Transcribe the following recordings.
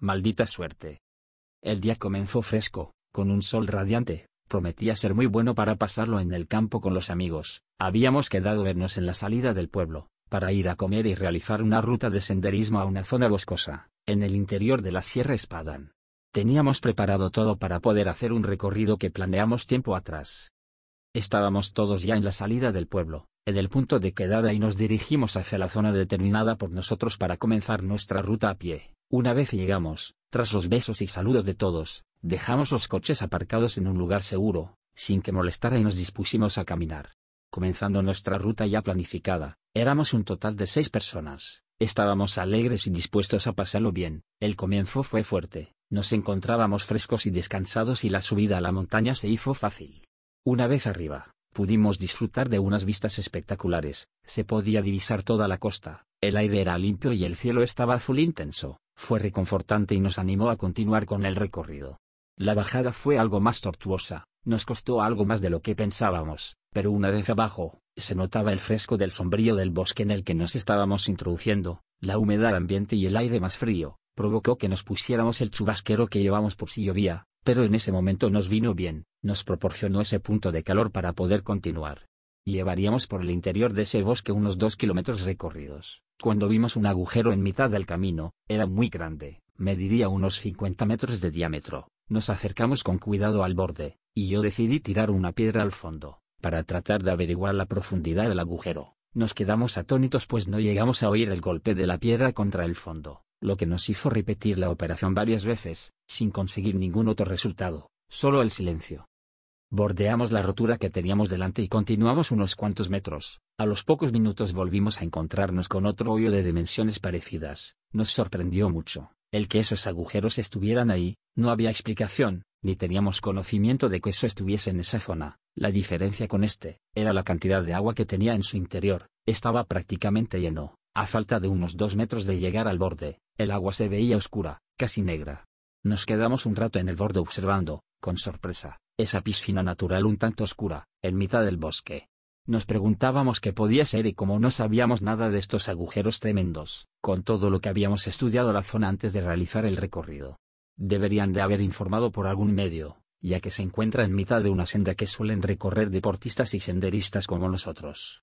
maldita suerte. El día comenzó fresco, con un sol radiante, prometía ser muy bueno para pasarlo en el campo con los amigos, habíamos quedado vernos en la salida del pueblo, para ir a comer y realizar una ruta de senderismo a una zona boscosa, en el interior de la Sierra Espadan. Teníamos preparado todo para poder hacer un recorrido que planeamos tiempo atrás. Estábamos todos ya en la salida del pueblo, en el punto de quedada y nos dirigimos hacia la zona determinada por nosotros para comenzar nuestra ruta a pie. Una vez llegamos, tras los besos y saludos de todos, dejamos los coches aparcados en un lugar seguro, sin que molestara y nos dispusimos a caminar. Comenzando nuestra ruta ya planificada, éramos un total de seis personas, estábamos alegres y dispuestos a pasarlo bien, el comienzo fue fuerte, nos encontrábamos frescos y descansados y la subida a la montaña se hizo fácil. Una vez arriba, pudimos disfrutar de unas vistas espectaculares, se podía divisar toda la costa, el aire era limpio y el cielo estaba azul intenso, fue reconfortante y nos animó a continuar con el recorrido. La bajada fue algo más tortuosa, nos costó algo más de lo que pensábamos, pero una vez abajo, se notaba el fresco del sombrío del bosque en el que nos estábamos introduciendo, la humedad ambiente y el aire más frío, provocó que nos pusiéramos el chubasquero que llevamos por si llovía, pero en ese momento nos vino bien, nos proporcionó ese punto de calor para poder continuar. Llevaríamos por el interior de ese bosque unos dos kilómetros recorridos. Cuando vimos un agujero en mitad del camino, era muy grande, mediría unos 50 metros de diámetro. Nos acercamos con cuidado al borde, y yo decidí tirar una piedra al fondo, para tratar de averiguar la profundidad del agujero. Nos quedamos atónitos pues no llegamos a oír el golpe de la piedra contra el fondo, lo que nos hizo repetir la operación varias veces, sin conseguir ningún otro resultado, solo el silencio. Bordeamos la rotura que teníamos delante y continuamos unos cuantos metros. A los pocos minutos volvimos a encontrarnos con otro hoyo de dimensiones parecidas. Nos sorprendió mucho. El que esos agujeros estuvieran ahí, no había explicación, ni teníamos conocimiento de que eso estuviese en esa zona. La diferencia con este, era la cantidad de agua que tenía en su interior, estaba prácticamente lleno. A falta de unos dos metros de llegar al borde, el agua se veía oscura, casi negra. Nos quedamos un rato en el borde observando, con sorpresa, esa piscina natural un tanto oscura, en mitad del bosque. Nos preguntábamos qué podía ser y como no sabíamos nada de estos agujeros tremendos, con todo lo que habíamos estudiado la zona antes de realizar el recorrido. Deberían de haber informado por algún medio, ya que se encuentra en mitad de una senda que suelen recorrer deportistas y senderistas como nosotros.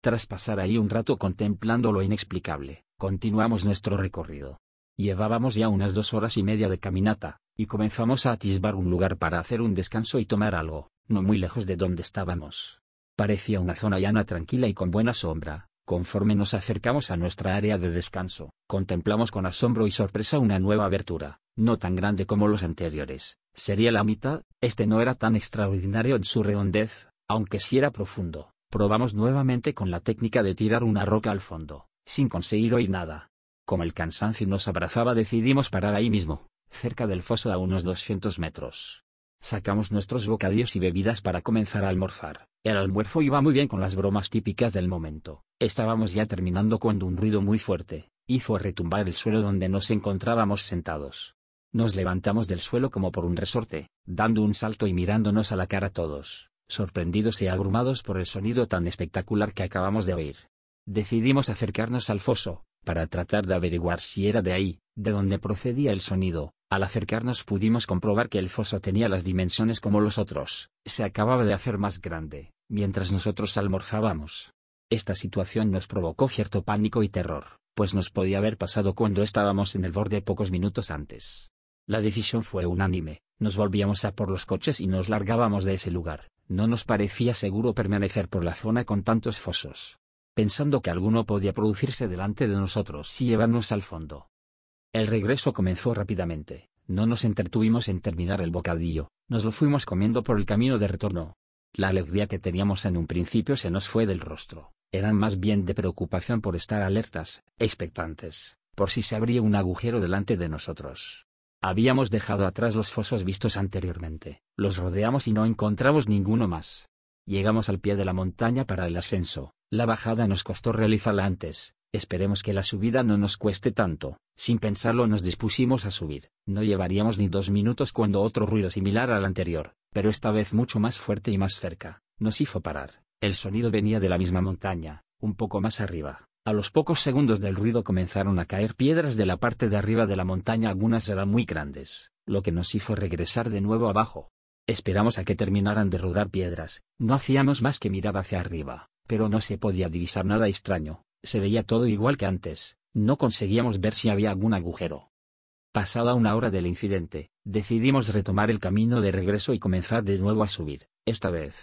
Tras pasar ahí un rato contemplando lo inexplicable, continuamos nuestro recorrido. Llevábamos ya unas dos horas y media de caminata, y comenzamos a atisbar un lugar para hacer un descanso y tomar algo, no muy lejos de donde estábamos. Parecía una zona llana tranquila y con buena sombra. Conforme nos acercamos a nuestra área de descanso, contemplamos con asombro y sorpresa una nueva abertura, no tan grande como los anteriores. Sería la mitad, este no era tan extraordinario en su redondez, aunque sí era profundo. Probamos nuevamente con la técnica de tirar una roca al fondo, sin conseguir oír nada. Como el cansancio nos abrazaba decidimos parar ahí mismo, cerca del foso a unos 200 metros. Sacamos nuestros bocadillos y bebidas para comenzar a almorzar. El almuerzo iba muy bien con las bromas típicas del momento. Estábamos ya terminando cuando un ruido muy fuerte, hizo retumbar el suelo donde nos encontrábamos sentados. Nos levantamos del suelo como por un resorte, dando un salto y mirándonos a la cara todos, sorprendidos y abrumados por el sonido tan espectacular que acabamos de oír. Decidimos acercarnos al foso, para tratar de averiguar si era de ahí, de donde procedía el sonido. Al acercarnos pudimos comprobar que el foso tenía las dimensiones como los otros, se acababa de hacer más grande, mientras nosotros almorzábamos. Esta situación nos provocó cierto pánico y terror, pues nos podía haber pasado cuando estábamos en el borde pocos minutos antes. La decisión fue unánime, nos volvíamos a por los coches y nos largábamos de ese lugar, no nos parecía seguro permanecer por la zona con tantos fosos pensando que alguno podía producirse delante de nosotros y llevarnos al fondo. El regreso comenzó rápidamente, no nos entretuvimos en terminar el bocadillo, nos lo fuimos comiendo por el camino de retorno. La alegría que teníamos en un principio se nos fue del rostro, eran más bien de preocupación por estar alertas, expectantes, por si se abría un agujero delante de nosotros. Habíamos dejado atrás los fosos vistos anteriormente, los rodeamos y no encontramos ninguno más. Llegamos al pie de la montaña para el ascenso, la bajada nos costó realizarla antes, esperemos que la subida no nos cueste tanto. Sin pensarlo nos dispusimos a subir, no llevaríamos ni dos minutos cuando otro ruido similar al anterior, pero esta vez mucho más fuerte y más cerca, nos hizo parar. El sonido venía de la misma montaña, un poco más arriba. A los pocos segundos del ruido comenzaron a caer piedras de la parte de arriba de la montaña, algunas eran muy grandes, lo que nos hizo regresar de nuevo abajo. Esperamos a que terminaran de rodar piedras, no hacíamos más que mirar hacia arriba, pero no se podía divisar nada extraño, se veía todo igual que antes, no conseguíamos ver si había algún agujero. Pasada una hora del incidente, decidimos retomar el camino de regreso y comenzar de nuevo a subir, esta vez,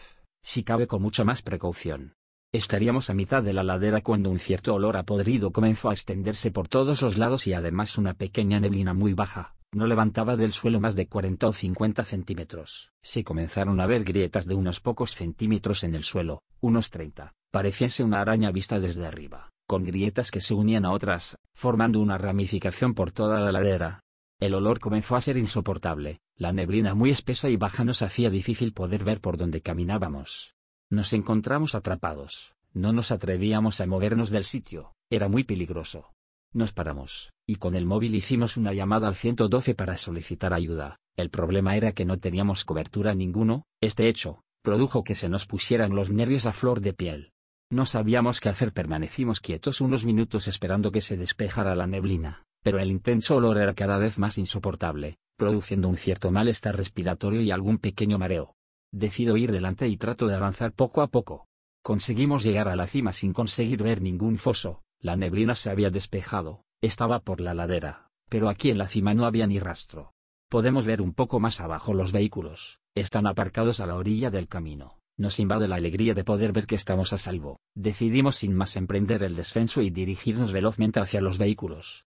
si cabe con mucha más precaución. Estaríamos a mitad de la ladera cuando un cierto olor a podrido comenzó a extenderse por todos los lados y además una pequeña neblina muy baja, no levantaba del suelo más de 40 o 50 centímetros. Se comenzaron a ver grietas de unos pocos centímetros en el suelo, unos 30, parecíase una araña vista desde arriba, con grietas que se unían a otras, formando una ramificación por toda la ladera. El olor comenzó a ser insoportable, la neblina muy espesa y baja nos hacía difícil poder ver por donde caminábamos. Nos encontramos atrapados, no nos atrevíamos a movernos del sitio, era muy peligroso. Nos paramos, y con el móvil hicimos una llamada al 112 para solicitar ayuda. El problema era que no teníamos cobertura ninguno, este hecho, produjo que se nos pusieran los nervios a flor de piel. No sabíamos qué hacer, permanecimos quietos unos minutos esperando que se despejara la neblina, pero el intenso olor era cada vez más insoportable, produciendo un cierto malestar respiratorio y algún pequeño mareo. Decido ir delante y trato de avanzar poco a poco. Conseguimos llegar a la cima sin conseguir ver ningún foso, la neblina se había despejado, estaba por la ladera, pero aquí en la cima no había ni rastro. Podemos ver un poco más abajo los vehículos, están aparcados a la orilla del camino. Nos invade la alegría de poder ver que estamos a salvo. Decidimos sin más emprender el descenso y dirigirnos velozmente hacia los vehículos.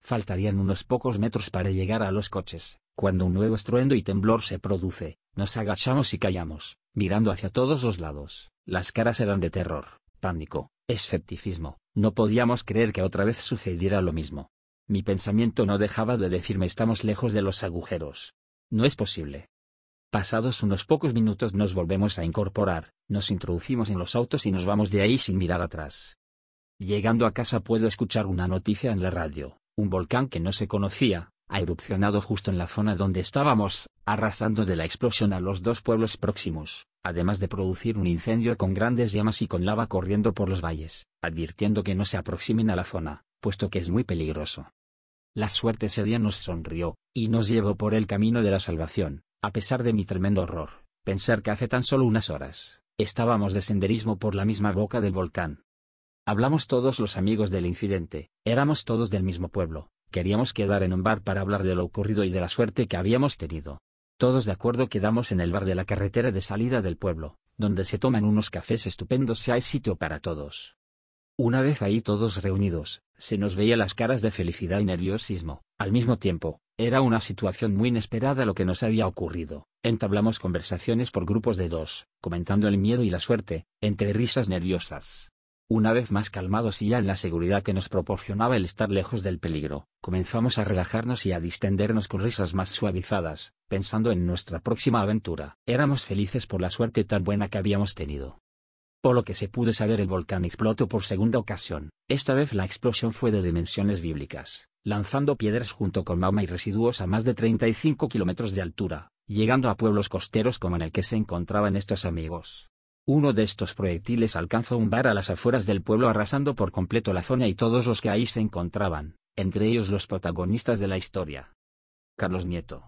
Faltarían unos pocos metros para llegar a los coches, cuando un nuevo estruendo y temblor se produce, nos agachamos y callamos, mirando hacia todos los lados, las caras eran de terror, pánico, escepticismo, no podíamos creer que otra vez sucediera lo mismo. Mi pensamiento no dejaba de decirme estamos lejos de los agujeros. No es posible. Pasados unos pocos minutos nos volvemos a incorporar, nos introducimos en los autos y nos vamos de ahí sin mirar atrás. Llegando a casa puedo escuchar una noticia en la radio, un volcán que no se conocía, ha erupcionado justo en la zona donde estábamos, arrasando de la explosión a los dos pueblos próximos, además de producir un incendio con grandes llamas y con lava corriendo por los valles, advirtiendo que no se aproximen a la zona, puesto que es muy peligroso. La suerte ese día nos sonrió, y nos llevó por el camino de la salvación, a pesar de mi tremendo horror, pensar que hace tan solo unas horas, estábamos de senderismo por la misma boca del volcán. Hablamos todos los amigos del incidente, éramos todos del mismo pueblo, queríamos quedar en un bar para hablar de lo ocurrido y de la suerte que habíamos tenido. Todos de acuerdo quedamos en el bar de la carretera de salida del pueblo, donde se toman unos cafés estupendos y hay sitio para todos. Una vez ahí todos reunidos, se nos veía las caras de felicidad y nerviosismo, al mismo tiempo, era una situación muy inesperada lo que nos había ocurrido. Entablamos conversaciones por grupos de dos, comentando el miedo y la suerte, entre risas nerviosas. Una vez más calmados y ya en la seguridad que nos proporcionaba el estar lejos del peligro, comenzamos a relajarnos y a distendernos con risas más suavizadas, pensando en nuestra próxima aventura. Éramos felices por la suerte tan buena que habíamos tenido. Por lo que se pudo saber el volcán explotó por segunda ocasión, esta vez la explosión fue de dimensiones bíblicas, lanzando piedras junto con magma y residuos a más de 35 kilómetros de altura, llegando a pueblos costeros como en el que se encontraban estos amigos. Uno de estos proyectiles alcanzó un bar a las afueras del pueblo arrasando por completo la zona y todos los que ahí se encontraban, entre ellos los protagonistas de la historia. Carlos Nieto